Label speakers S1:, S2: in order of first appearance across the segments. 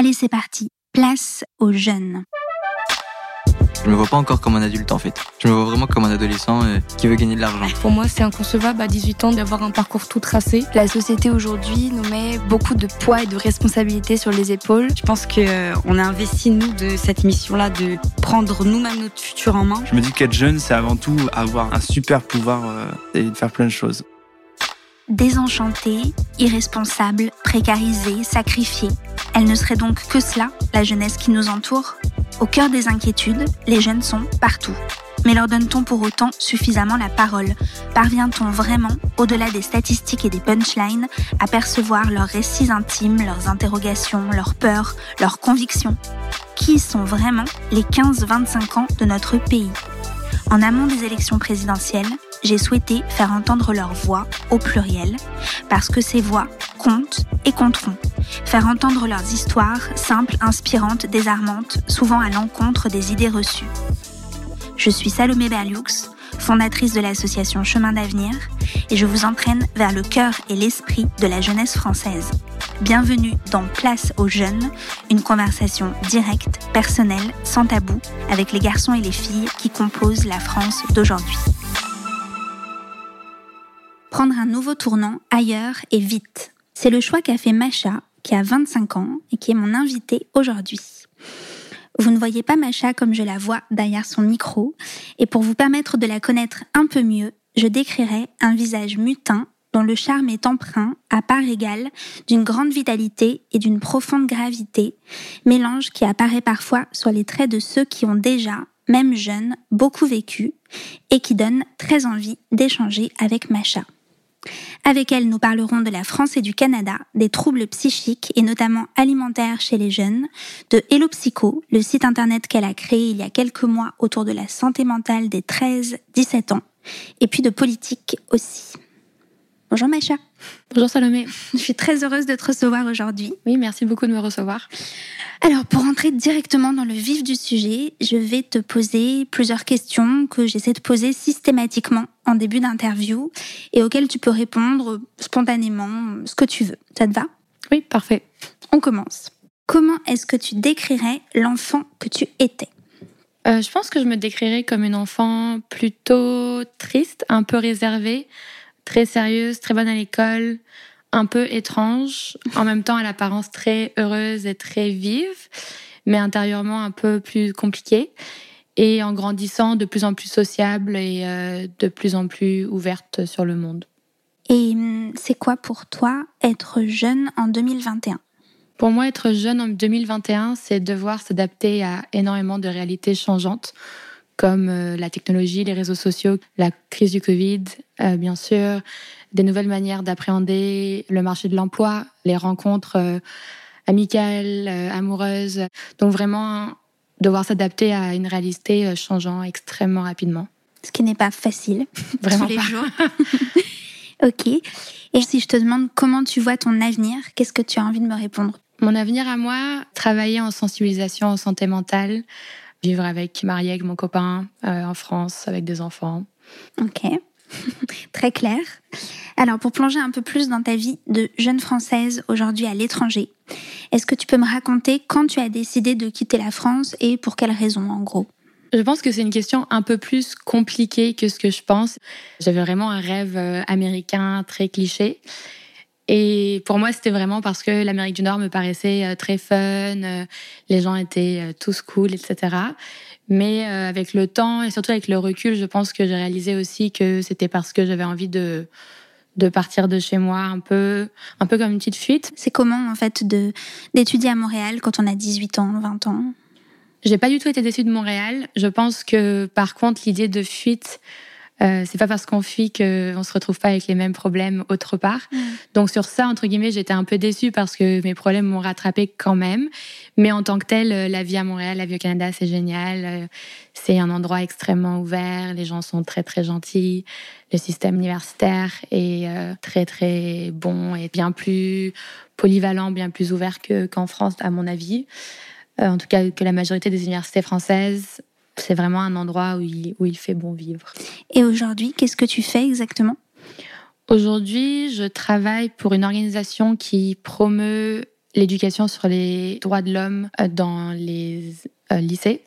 S1: Allez, c'est parti. Place aux jeunes.
S2: Je me vois pas encore comme un adulte en fait. Je me vois vraiment comme un adolescent euh, qui veut gagner de l'argent.
S3: Pour moi, c'est inconcevable à 18 ans d'avoir un parcours tout tracé.
S4: La société aujourd'hui nous met beaucoup de poids et de responsabilités sur les épaules.
S5: Je pense qu'on euh, a investi nous de cette mission-là de prendre nous-mêmes notre futur en main.
S6: Je me dis qu'être jeune, c'est avant tout avoir un super pouvoir euh, et de faire plein de choses.
S1: Désenchantée, irresponsable, précarisée, sacrifiée. Elle ne serait donc que cela, la jeunesse qui nous entoure Au cœur des inquiétudes, les jeunes sont partout. Mais leur donne-t-on pour autant suffisamment la parole? Parvient-on vraiment, au-delà des statistiques et des punchlines, à percevoir leurs récits intimes, leurs interrogations, leurs peurs, leurs convictions? Qui sont vraiment les 15-25 ans de notre pays? En amont des élections présidentielles, j'ai souhaité faire entendre leur voix au pluriel, parce que ces voix comptent et compteront. Faire entendre leurs histoires, simples, inspirantes, désarmantes, souvent à l'encontre des idées reçues. Je suis Salomé Berlioux, fondatrice de l'association Chemin d'avenir, et je vous entraîne vers le cœur et l'esprit de la jeunesse française. Bienvenue dans Place aux jeunes, une conversation directe, personnelle, sans tabou, avec les garçons et les filles qui composent la France d'aujourd'hui prendre un nouveau tournant ailleurs et vite. C'est le choix qu'a fait Macha, qui a 25 ans et qui est mon invitée aujourd'hui. Vous ne voyez pas Macha comme je la vois derrière son micro, et pour vous permettre de la connaître un peu mieux, je décrirai un visage mutin dont le charme est empreint, à part égale, d'une grande vitalité et d'une profonde gravité, mélange qui apparaît parfois sur les traits de ceux qui ont déjà, même jeunes, beaucoup vécu, et qui donne très envie d'échanger avec Macha. Avec elle, nous parlerons de la France et du Canada, des troubles psychiques et notamment alimentaires chez les jeunes, de Hello Psycho, le site internet qu'elle a créé il y a quelques mois autour de la santé mentale des 13-17 ans, et puis de politique aussi. Bonjour Maïcha.
S3: Bonjour Salomé.
S1: Je suis très heureuse de te recevoir aujourd'hui.
S3: Oui, merci beaucoup de me recevoir.
S1: Alors, pour entrer directement dans le vif du sujet, je vais te poser plusieurs questions que j'essaie de poser systématiquement en début d'interview et auxquelles tu peux répondre spontanément ce que tu veux. Ça te va?
S3: Oui, parfait.
S1: On commence. Comment est-ce que tu décrirais l'enfant que tu étais?
S3: Euh, Je pense que je me décrirais comme une enfant plutôt triste, un peu réservée très sérieuse, très bonne à l'école, un peu étrange, en même temps à l'apparence très heureuse et très vive, mais intérieurement un peu plus compliquée. Et en grandissant, de plus en plus sociable et euh, de plus en plus ouverte sur le monde.
S1: Et hum, c'est quoi pour toi être jeune en 2021
S3: Pour moi, être jeune en 2021, c'est devoir s'adapter à énormément de réalités changeantes comme euh, la technologie, les réseaux sociaux, la crise du Covid, euh, bien sûr, des nouvelles manières d'appréhender le marché de l'emploi, les rencontres euh, amicales, amoureuses. Donc vraiment devoir s'adapter à une réalité changeant extrêmement rapidement.
S1: Ce qui n'est pas facile.
S3: Vraiment
S1: tous les
S3: pas.
S1: jours. ok. Et si je te demande comment tu vois ton avenir, qu'est-ce que tu as envie de me répondre?
S3: Mon avenir à moi, travailler en sensibilisation en santé mentale, vivre avec, marier avec mon copain euh, en France avec des enfants.
S1: Ok, très clair. Alors pour plonger un peu plus dans ta vie de jeune française aujourd'hui à l'étranger, est-ce que tu peux me raconter quand tu as décidé de quitter la France et pour quelles raisons en gros?
S3: Je pense que c'est une question un peu plus compliquée que ce que je pense. J'avais vraiment un rêve euh, américain très cliché. Et pour moi, c'était vraiment parce que l'Amérique du Nord me paraissait euh, très fun, euh, les gens étaient euh, tous cool, etc. Mais avec le temps et surtout avec le recul, je pense que j'ai réalisé aussi que c'était parce que j'avais envie de de partir de chez moi un peu un peu comme une petite fuite.
S1: C'est comment en fait de d'étudier à Montréal quand on a 18 ans, 20 ans?
S3: J'ai pas du tout été déçue de Montréal. Je pense que par contre l'idée de fuite euh, c'est pas parce qu'on fuit qu'on se retrouve pas avec les mêmes problèmes autre part. Mm. Donc sur ça, entre guillemets, j'étais un peu déçue parce que mes problèmes m'ont rattrapé quand même. Mais en tant que tel, euh, la vie à Montréal, la vie au Canada, c'est génial. Euh, c'est un endroit extrêmement ouvert. Les gens sont très très gentils. Le système universitaire est très très bon et bien plus polyvalent, bien plus ouvert qu'en France, à mon avis. en tout cas, que la majorité des universités françaises c'est vraiment un endroit où il, où il fait bon vivre.
S1: Et aujourd'hui, qu'est-ce que tu fais exactement?
S3: Aujourd'hui, je travaille pour une organisation qui promeut l'éducation sur les droits de l'homme dans les lycées.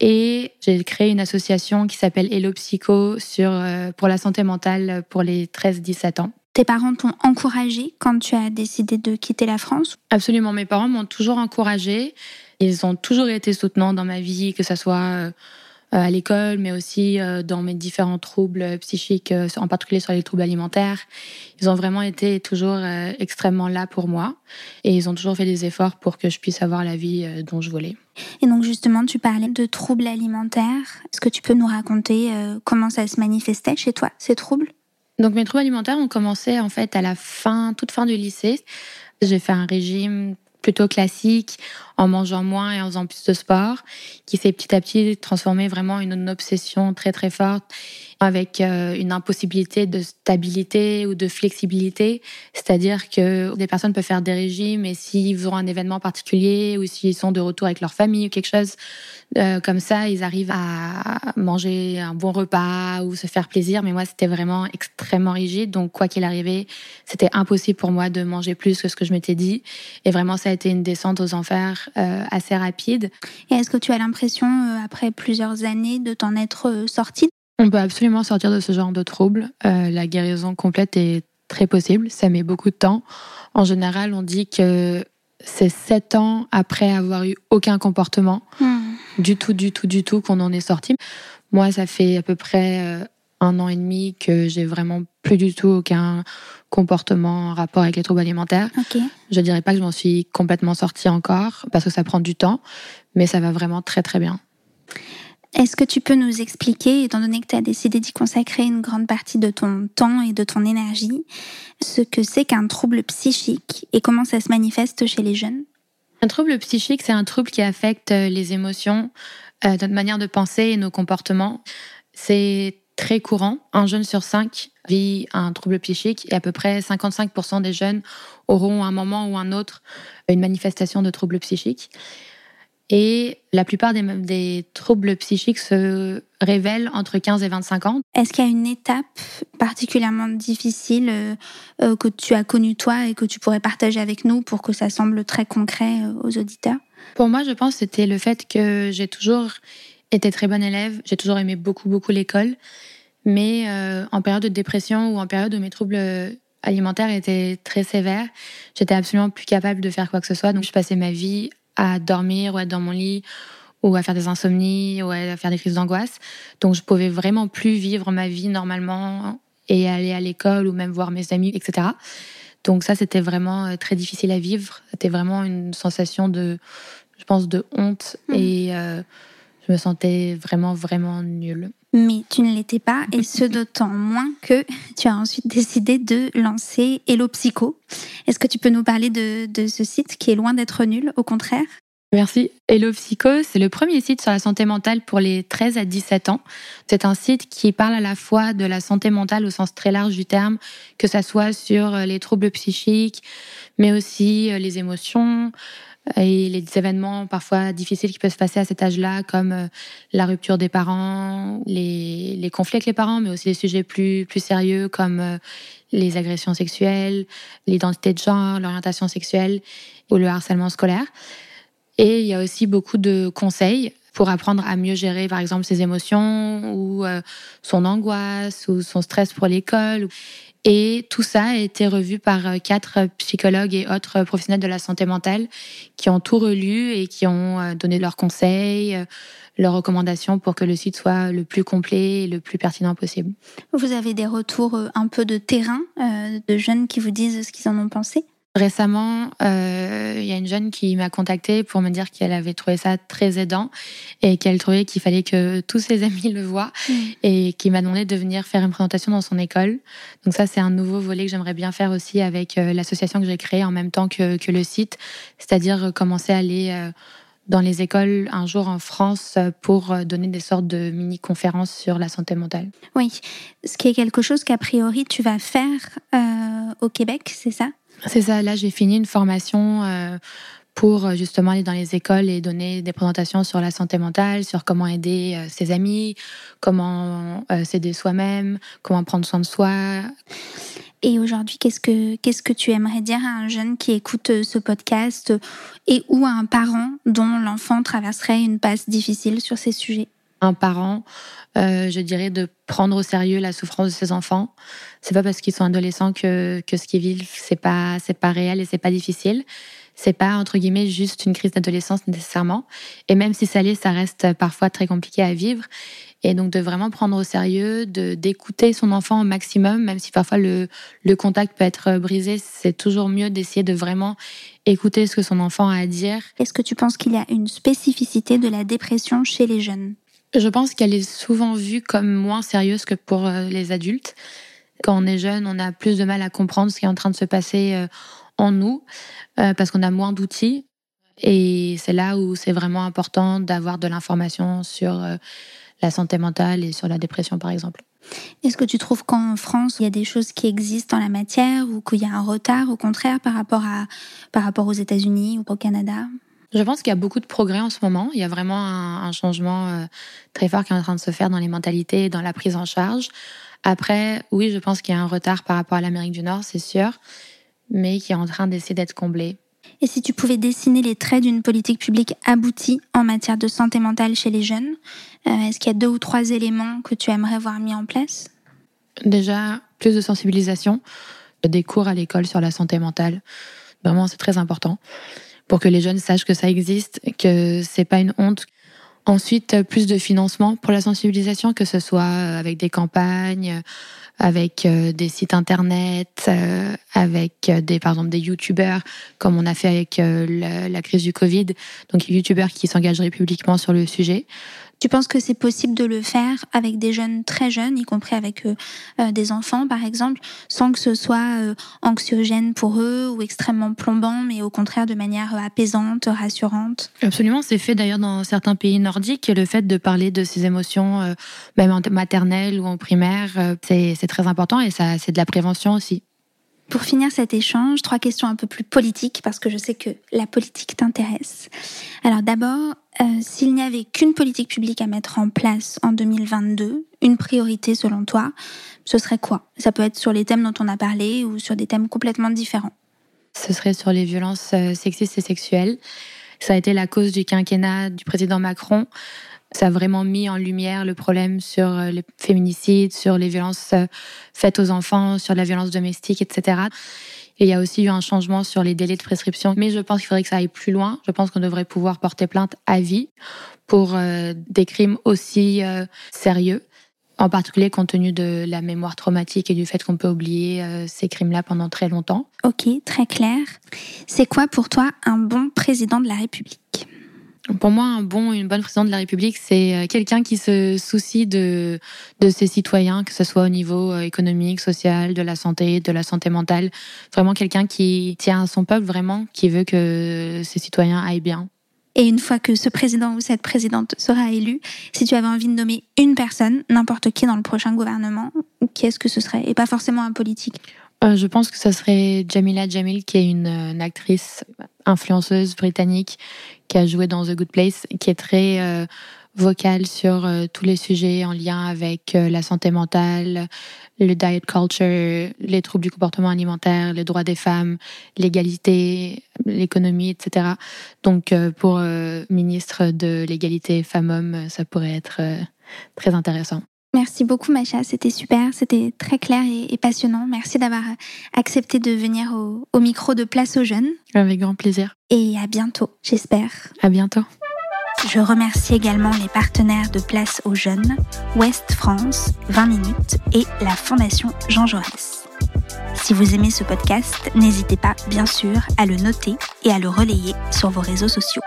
S3: Et j'ai créé une association qui s'appelle Hello Psycho sur, pour la santé mentale pour les 13-17 ans.
S1: Tes parents t'ont encouragé quand tu as décidé de quitter la France?
S3: Absolument, mes parents m'ont toujours encouragé. Ils ont toujours été soutenants dans ma vie, que ce soit euh, à l'école, mais aussi euh, dans mes différents troubles psychiques, euh, en particulier sur les troubles alimentaires. Ils ont vraiment été toujours extrêmement là pour moi et ils ont toujours fait des efforts pour que je puisse avoir la vie dont je voulais.
S1: Et donc justement, tu parlais de troubles alimentaires. Est-ce que tu peux nous raconter comment ça se manifestait chez toi, ces troubles?
S3: Donc mes troubles alimentaires ont commencé en fait à la fin, toute fin du lycée. J'ai fait un régime plutôt classique, en mangeant moins et en faisant plus de sport, qui s'est petit à petit transformé vraiment en une obsession très très forte avec euh, une impossibilité de stabilité ou de flexibilité. C'est-à-dire que des personnes peuvent faire des régimes et s'ils ont un événement particulier ou s'ils sont de retour avec leur famille ou quelque chose euh, comme ça, ils arrivent à manger un bon repas ou se faire plaisir. Mais moi, c'était vraiment extrêmement rigide. Donc, quoi qu'il arrivait, c'était impossible pour moi de manger plus que ce que je m'étais dit. Et vraiment, ça a été une descente aux enfers assez rapide.
S1: Et est-ce que tu as l'impression, après plusieurs années, de t'en être sortie?
S3: On peut absolument sortir de ce genre de trouble. Euh, la guérison complète est très possible. Ça met beaucoup de temps. En général, on dit que c'est sept ans après avoir eu aucun comportement, hmm. du tout, du tout, du tout, qu'on en est sorti. Moi, ça fait à peu près euh, un an et demi que j'ai vraiment plus du tout aucun comportement en rapport avec les troubles alimentaires.
S1: Okay.
S3: Je dirais pas que je m'en suis complètement sortie encore parce que ça prend du temps, mais ça va vraiment très très bien.
S1: Est-ce que tu peux nous expliquer, étant donné que tu as décidé d'y consacrer une grande partie de ton temps et de ton énergie, ce que c'est qu'un trouble psychique et comment ça se manifeste chez les jeunes?
S3: Un trouble psychique, c'est un trouble qui affecte euh, les émotions, euh, notre manière de penser et nos comportements. C'est très courant. Un jeune sur cinq vit un trouble psychique et à peu près 55% des jeunes auront à un moment ou un autre une manifestation de trouble psychique. Et la plupart des, troubles psychiques se révèlent entre 15 et 25 ans.
S1: Est-ce qu'il y a une étape particulièrement difficile euh, euh, que tu as connue toi et que tu pourrais partager avec nous pour que ça semble très concret euh, aux auditeurs?
S3: Pour moi, je pense que c'était le fait que j'ai toujours été très bonne élève, j'ai toujours aimé beaucoup, beaucoup l'école. Mais en période de dépression ou en période où mes troubles alimentaires étaient très sévères, j'étais absolument plus capable de faire quoi que ce soit. Donc je passais ma vie à dormir ou à être dans mon lit ou à faire des insomnies ou à faire des crises d'angoisse. Donc je pouvais vraiment plus vivre ma vie normalement et aller à l'école ou même voir mes amis, etc. Donc ça, c'était vraiment euh, très difficile à vivre. C'était vraiment une sensation de, je pense, de honte hmm. et euh, je me sentais vraiment, vraiment nulle.
S1: Mais tu ne l'étais pas, et ce d'autant moins que tu as ensuite décidé de lancer Hello Psycho. Est-ce que tu peux nous parler de, de ce site qui est loin d'être nul, au contraire?
S3: Merci. Hello Psycho, c'est le premier site sur la santé mentale pour les 13 à 17 ans. C'est un site qui parle à la fois de la santé mentale au sens très large du terme, que ça soit sur les troubles psychiques, mais aussi euh, les émotions, et les événements parfois difficiles qui peuvent se passer à cet âge-là, comme euh, la rupture des parents, les, conflits avec les parents, mais aussi des sujets plus, plus sérieux comme euh, les agressions sexuelles, l'identité de genre, l'orientation sexuelle ou le harcèlement scolaire. Et il y a aussi beaucoup de conseils pour apprendre à mieux gérer, par exemple, ses émotions ou euh, son angoisse ou son stress pour l'école. Et tout ça a été revu par euh, quatre psychologues et autres professionnels de la santé mentale qui ont tout relu et qui ont euh, donné leurs conseils, euh, leurs recommandations pour que le site soit le plus complet et le plus pertinent possible.
S1: Vous avez des retours un peu de terrain de jeunes qui vous disent ce qu'ils en ont pensé?
S3: Récemment, euh, il y a une jeune qui m'a contactée pour me dire qu'elle avait trouvé ça très aidant et qu'elle trouvait qu'il fallait que tous ses amis le voient mm. et qui m'a demandé de venir faire une présentation dans son école. Donc ça, c'est un nouveau volet que j'aimerais bien faire aussi avec euh, l'association que j'ai créée en même temps que, que le site, c'est-à-dire commencer à aller euh, dans les écoles un jour en France pour donner des sortes de mini-conférences sur la santé mentale.
S1: Oui, ce qui est quelque chose qu'a priori tu vas faire au Québec, c'est ça?
S3: C'est ça, là j'ai fini une formation euh, pour euh, justement aller dans les écoles et donner des présentations sur la santé mentale, sur comment aider euh, ses amis, comment s'aider soi-même, comment prendre soin de soi.
S1: Et aujourd'hui, qu'est-ce que qu'est-ce que tu aimerais dire à un jeune qui écoute ce podcast et ou à un parent dont l'enfant traverserait une passe difficile sur ces sujets?
S3: Un parent, je dirais de prendre au sérieux la souffrance de ses enfants. C'est pas parce qu'ils sont adolescents que que ce qu'ils vivent c'est pas c'est pas réel et c'est pas difficile c'est pas entre guillemets juste une crise d'adolescence nécessairement. Et même si ça l'est, ça reste parfois très compliqué à vivre. Et donc de vraiment prendre au sérieux, de d'écouter son enfant au maximum, même si parfois le, le contact peut être brisé, c'est toujours mieux d'essayer de vraiment écouter ce que son enfant a à dire.
S1: Est-ce que tu penses qu'il y a une spécificité de la dépression chez les jeunes?
S3: Je pense qu'elle est souvent vue comme moins sérieuse que pour euh, les adultes. Quand on est jeune, on a plus de mal à comprendre ce qui est en train de se passer euh, en nous. Euh, parce qu'on a moins d'outils. Et c'est là où c'est vraiment important d'avoir de l'information sur la santé mentale et sur la dépression, par exemple.
S1: Est-ce que tu trouves qu'en France, il y a des choses qui existent en la matière ou qu'il y a un retard, au contraire, par rapport, à, par rapport aux États-Unis ou au Canada?
S3: Je pense qu'il y a beaucoup de progrès en ce moment. Il y a vraiment un, un, changement euh, très fort qui est en train de se faire dans les mentalités et dans la prise en charge. Après, oui, je pense qu'il y a un retard par rapport à l'Amérique du Nord, c'est sûr mais qui est en train d'essayer d'être comblé.
S1: Et si tu pouvais dessiner les traits d'une politique publique aboutie en matière de santé mentale chez les jeunes, euh, est-ce qu'il y a deux ou trois éléments que tu aimerais voir mis en place?
S3: Déjà, plus de sensibilisation, des cours à l'école sur la santé mentale. Vraiment, c'est très important pour que les jeunes sachent que ça existe, que c'est pas une honte. Ensuite, plus de financement pour la sensibilisation, que ce soit avec des campagnes, avec euh, des sites internet, euh, avec euh, des, par exemple, des youtubeurs, comme on a fait avec la, la crise du Covid, donc youtubeurs qui s'engageraient publiquement sur le sujet.
S1: Tu penses que c'est possible de le faire avec des jeunes très jeunes, y compris avec euh, euh, des enfants par exemple, sans que ce soit euh, anxiogène pour eux ou extrêmement plombant, mais au contraire de manière apaisante, rassurante?
S3: Absolument, c'est fait d'ailleurs dans certains pays nordiques, le fait de parler de ses émotions, même en maternelle ou en primaire, c'est très important et ça c'est de la prévention aussi.
S1: Pour finir cet échange, trois questions un peu plus politiques, parce que je sais que la politique t'intéresse. Alors d'abord, euh, s'il n'y avait qu'une politique publique à mettre en place en 2022, une priorité selon toi, ce serait quoi? Ça peut être sur les thèmes dont on a parlé ou sur des thèmes complètement différents.
S3: Ce serait sur les violences euh, sexistes et sexuelles. Ça a été la cause du quinquennat du président Macron. Ça a vraiment mis en lumière le problème sur euh, les féminicides, sur les violences faites aux enfants, sur la violence domestique, etc. Et il y a aussi eu un changement sur les délais de prescription. Mais je pense qu'il faudrait que ça aille plus loin. Je pense qu'on devrait pouvoir porter plainte à vie pour euh, des crimes aussi sérieux. En particulier compte tenu de la mémoire traumatique et du fait qu'on peut oublier ces crimes-là pendant très longtemps.
S1: Ok, très clair. C'est quoi pour toi un bon président de la République?
S3: Pour moi, un bon, une bonne présidente de la République, c'est euh, quelqu'un qui se soucie de, de ses citoyens, que ce soit au niveau euh, économique, social, de la santé, de la santé mentale. Vraiment quelqu'un qui tient à son peuple, vraiment, qui veut que ses citoyens aillent bien.
S1: Et une fois que ce président ou cette présidente sera élu, si tu avais envie de nommer une personne, n'importe qui dans le prochain gouvernement, qui est-ce que ce serait? Et pas forcément un politique.
S3: Euh, je pense que ce serait Jamila Jamil, qui est une, une, actrice influenceuse britannique qui a joué dans The Good Place, qui est très euh, vocale sur euh, tous les sujets en lien avec euh, la santé mentale, le diet culture, les troubles du comportement alimentaire, les droits des femmes, l'égalité, l'économie, etc. Donc, euh, pour euh, ministre de l'égalité femmes-hommes, ça pourrait être très intéressant.
S1: Merci beaucoup, Macha. C'était super. C'était très clair et, passionnant. Merci d'avoir accepté de venir au, au, micro de Place aux Jeunes.
S3: Avec grand plaisir.
S1: Et à bientôt, j'espère.
S3: À bientôt.
S1: Je remercie également les partenaires de Place aux Jeunes, Ouest France, 20 minutes et la Fondation Jean Jaurès. Si vous aimez ce podcast, n'hésitez pas, bien sûr, à le noter et à le relayer sur vos réseaux sociaux.